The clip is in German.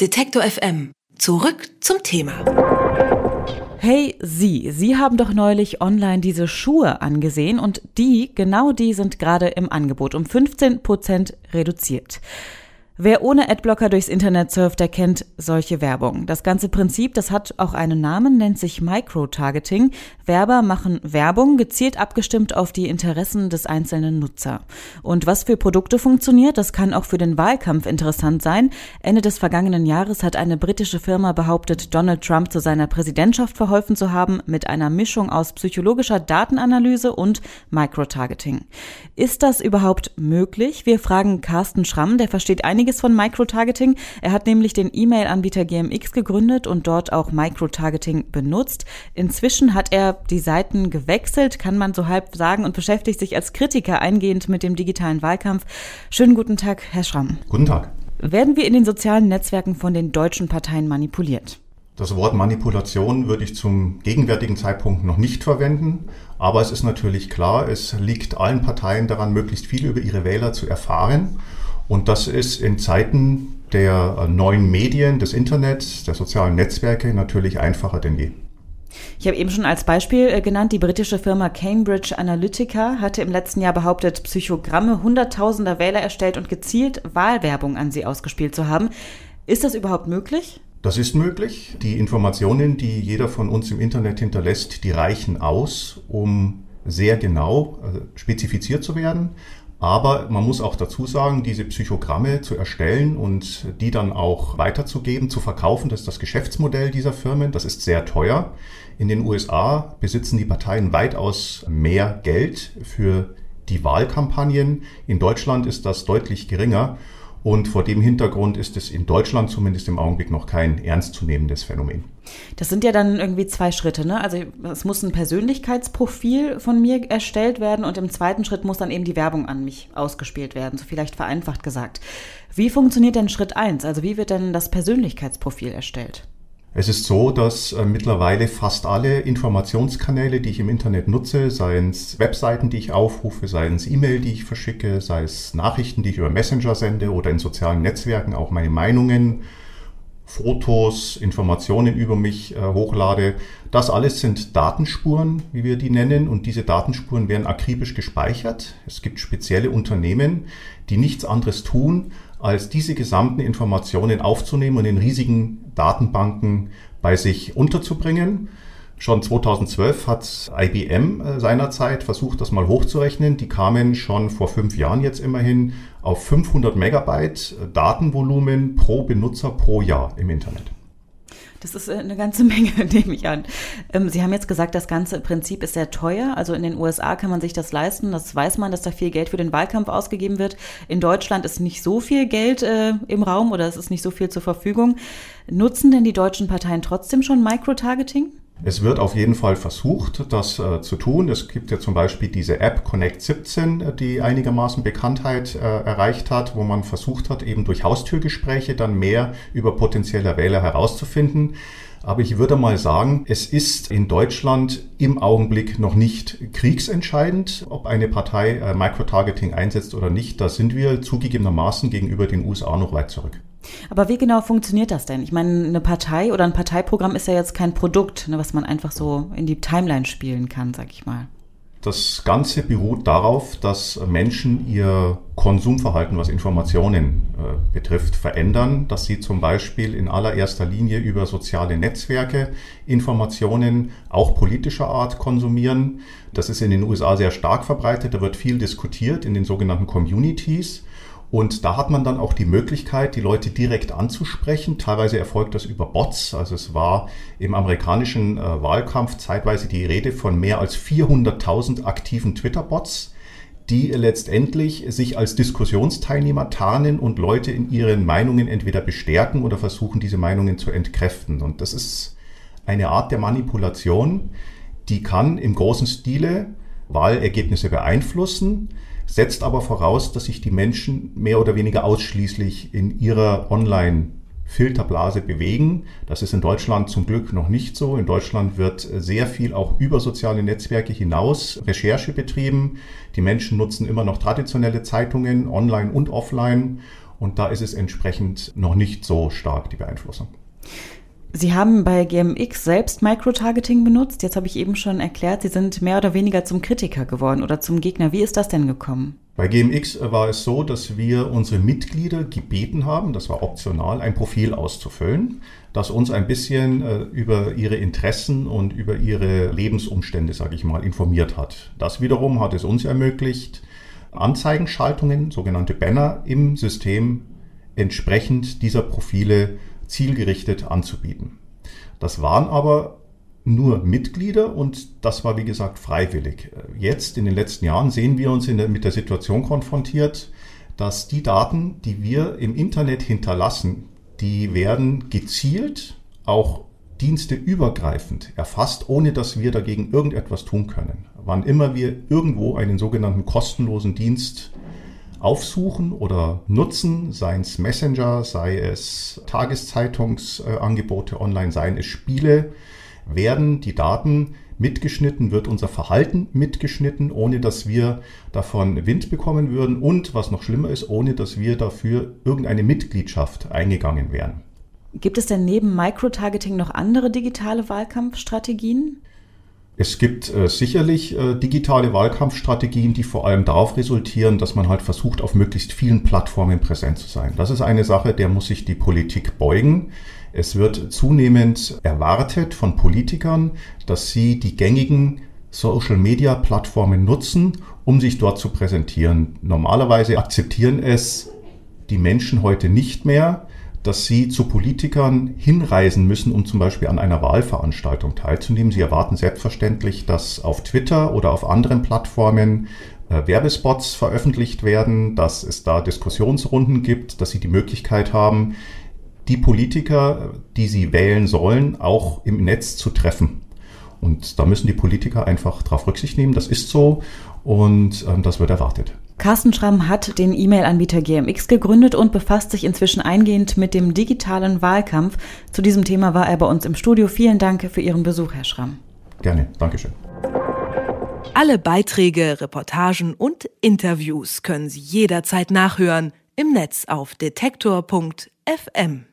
Detektor FM. Zurück zum Thema. Hey Sie, Sie haben doch neulich online diese Schuhe angesehen und die, genau die sind gerade im Angebot um 15 Prozent reduziert. Wer ohne Adblocker durchs Internet surft, der kennt solche Werbung. Das ganze Prinzip, das hat auch einen Namen, nennt sich Microtargeting. Werber machen Werbung gezielt abgestimmt auf die Interessen des einzelnen Nutzer. Und was für Produkte funktioniert, das kann auch für den Wahlkampf interessant sein. Ende des vergangenen Jahres hat eine britische Firma behauptet, Donald Trump zu seiner Präsidentschaft verholfen zu haben mit einer Mischung aus psychologischer Datenanalyse und Microtargeting. Ist das überhaupt möglich? Wir fragen Carsten Schramm, der versteht einige einiges von Microtargeting. Er hat nämlich den E-Mail-Anbieter GMX gegründet und dort auch Microtargeting benutzt. Inzwischen hat er die Seiten gewechselt, kann man so halb sagen, und beschäftigt sich als Kritiker eingehend mit dem digitalen Wahlkampf. Schönen guten Tag, Herr Schramm. Guten Tag. Werden wir in den sozialen Netzwerken von den deutschen Parteien manipuliert? Das Wort Manipulation würde ich zum gegenwärtigen Zeitpunkt noch nicht verwenden, aber es ist natürlich klar, es liegt allen Parteien daran, möglichst viel über ihre Wähler zu erfahren und das ist in Zeiten der äh, neuen Medien, des Internets, der sozialen Netzwerke natürlich einfacher denn je. Ich habe eben schon als Beispiel äh, genannt, die britische Firma Cambridge Analytica hatte im letzten Jahr behauptet, Psychogramme hunderttausender Wähler erstellt und gezielt Wahlwerbung an sie ausgespielt zu haben. Ist das überhaupt möglich? Das ist möglich. Die Informationen, die jeder von uns im Internet hinterlässt, die reichen aus, um sehr genau äh, spezifiziert zu werden. Aber man muss auch dazu sagen, diese Psychogramme zu erstellen und die dann auch weiterzugeben, zu verkaufen, das ist das Geschäftsmodell dieser Firmen. Das ist sehr teuer. In den USA besitzen die Parteien weitaus mehr Geld für die Wahlkampagnen. In Deutschland ist das deutlich geringer. Und vor dem Hintergrund ist es in Deutschland zumindest im Augenblick noch kein ernstzunehmendes Phänomen. Das sind ja dann irgendwie zwei Schritte, ne? Also es muss ein Persönlichkeitsprofil von mir erstellt werden und im zweiten Schritt muss dann eben die Werbung an mich ausgespielt werden, so vielleicht vereinfacht gesagt. Wie funktioniert denn Schritt eins? Also wie wird denn das Persönlichkeitsprofil erstellt? Es ist so, dass äh, mittlerweile fast alle Informationskanäle, die ich im Internet nutze, seien es Webseiten, die ich aufrufe, seien es E-Mail, die ich verschicke, sei es Nachrichten, die ich über Messenger sende oder in sozialen Netzwerken auch meine Meinungen, Fotos, Informationen über mich äh, hochlade. Das alles sind Datenspuren, wie wir die nennen, und diese Datenspuren werden akribisch gespeichert. Es gibt spezielle Unternehmen, die nichts anderes tun, als diese gesamten Informationen aufzunehmen und in riesigen Datenbanken bei sich unterzubringen. Schon 2012 hat IBM äh, seinerzeit versucht, das mal hochzurechnen. Die kamen schon vor fünf Jahren jetzt immerhin auf 500 Megabyte äh, Datenvolumen pro Benutzer pro Jahr im Internet. Das ist äh, eine ganze Menge, nehme ich an. Ähm, Sie haben jetzt gesagt, das ganze Prinzip ist sehr teuer. Also in den USA kann man sich das leisten. Das weiß man, dass da viel Geld für den Wahlkampf ausgegeben wird. In Deutschland ist nicht so viel Geld äh, im Raum oder es ist nicht so viel zur Verfügung. Nutzen denn die deutschen Parteien trotzdem schon Microtargeting? Es wird auf jeden Fall versucht, das äh, zu tun. Es gibt ja zum Beispiel diese App Connect 17, äh, die einigermaßen Bekanntheit äh, erreicht hat, wo man versucht hat, eben durch Haustürgespräche dann mehr über potenzielle Wähler herauszufinden. Aber ich würde mal sagen, es ist in Deutschland im Augenblick noch nicht kriegsentscheidend, ob eine Partei äh, Microtargeting einsetzt oder nicht. Da sind wir zugegebenermaßen gegenüber den USA noch weit zurück. Aber wie genau funktioniert das denn? Ich meine, eine Partei oder ein Parteiprogramm ist ja jetzt kein Produkt, ne, was man einfach so in die Timeline spielen kann, sag ich mal. Das Ganze beruht darauf, dass Menschen ihr Konsumverhalten, was Informationen äh, betrifft, verändern, dass sie zum Beispiel in allererster Linie über soziale Netzwerke Informationen auch politischer Art konsumieren. Das ist in den USA sehr stark verbreitet, da wird viel diskutiert in den sogenannten Communities. Und da hat man dann auch die Möglichkeit, die Leute direkt anzusprechen. Teilweise erfolgt das über Bots. Also es war im amerikanischen äh, Wahlkampf zeitweise die Rede von mehr als 400.000 aktiven Twitter-Bots, die letztendlich sich als Diskussionsteilnehmer tarnen und Leute in ihren Meinungen entweder bestärken oder versuchen, diese Meinungen zu entkräften. Und das ist eine Art der Manipulation, die kann im großen Stile Wahlergebnisse beeinflussen setzt aber voraus, dass sich die Menschen mehr oder weniger ausschließlich in ihrer Online- Filterblase bewegen. Das ist in Deutschland zum Glück noch nicht so. In Deutschland wird sehr viel auch über soziale Netzwerke hinaus Recherche betrieben. Die Menschen nutzen immer noch traditionelle Zeitungen, online und offline. Und da ist es entsprechend noch nicht so stark, die Beeinflussung. Sie haben bei GMX selbst Microtargeting benutzt. Jetzt habe ich eben schon erklärt, Sie sind mehr oder weniger zum Kritiker geworden oder zum Gegner. Wie ist das denn gekommen? Bei GMX war es so, dass wir unsere Mitglieder gebeten haben, das war optional, ein Profil auszufüllen, das uns ein bisschen äh, über ihre Interessen und über ihre Lebensumstände, sage ich mal, informiert hat. Das wiederum hat es uns ermöglicht, Anzeigenschaltungen, sogenannte Banner im System entsprechend dieser Profile zielgerichtet anzubieten. Das waren aber nur Mitglieder und das war wie gesagt freiwillig. Jetzt in den letzten Jahren sehen wir uns der, mit der Situation konfrontiert, dass die Daten, die wir im Internet hinterlassen, die werden gezielt auch diensteübergreifend erfasst, ohne dass wir dagegen irgendetwas tun können. Wann immer wir irgendwo einen sogenannten kostenlosen Dienst aufsuchen oder nutzen, seien es Messenger, sei es Tageszeitungsangebote online, seien es Spiele, werden die Daten mitgeschnitten, wird unser Verhalten mitgeschnitten, ohne dass wir davon Wind bekommen würden und, was noch schlimmer ist, ohne dass wir dafür irgendeine Mitgliedschaft eingegangen wären. Gibt es denn neben Microtargeting noch andere digitale Wahlkampfstrategien? Es gibt äh, sicherlich äh, digitale Wahlkampfstrategien, die vor allem darauf resultieren, dass man halt versucht, auf möglichst vielen Plattformen präsent zu sein. Das ist eine Sache, der muss sich die Politik beugen. Es wird zunehmend erwartet von Politikern, dass sie die gängigen Social-Media-Plattformen nutzen, um sich dort zu präsentieren. Normalerweise akzeptieren es die Menschen heute nicht mehr, dass sie zu Politikern hinreisen müssen, um zum Beispiel an einer Wahlveranstaltung teilzunehmen. Sie erwarten selbstverständlich, dass auf Twitter oder auf anderen Plattformen äh, Werbespots veröffentlicht werden, dass es da Diskussionsrunden gibt, dass sie die Möglichkeit haben, die Politiker, die sie wählen sollen, auch im Netz zu treffen. Und da müssen die Politiker einfach darauf Rücksicht nehmen. Das ist so und ähm, das wird erwartet. Carsten Schramm hat den E-Mail-Anbieter GMX gegründet und befasst sich inzwischen eingehend mit dem digitalen Wahlkampf. Zu diesem Thema war er bei uns im Studio. Vielen Dank für Ihren Besuch, Herr Schramm. Gerne, Dankeschön. Alle Beiträge, Reportagen und Interviews können Sie jederzeit nachhören im Netz auf detektor.fm.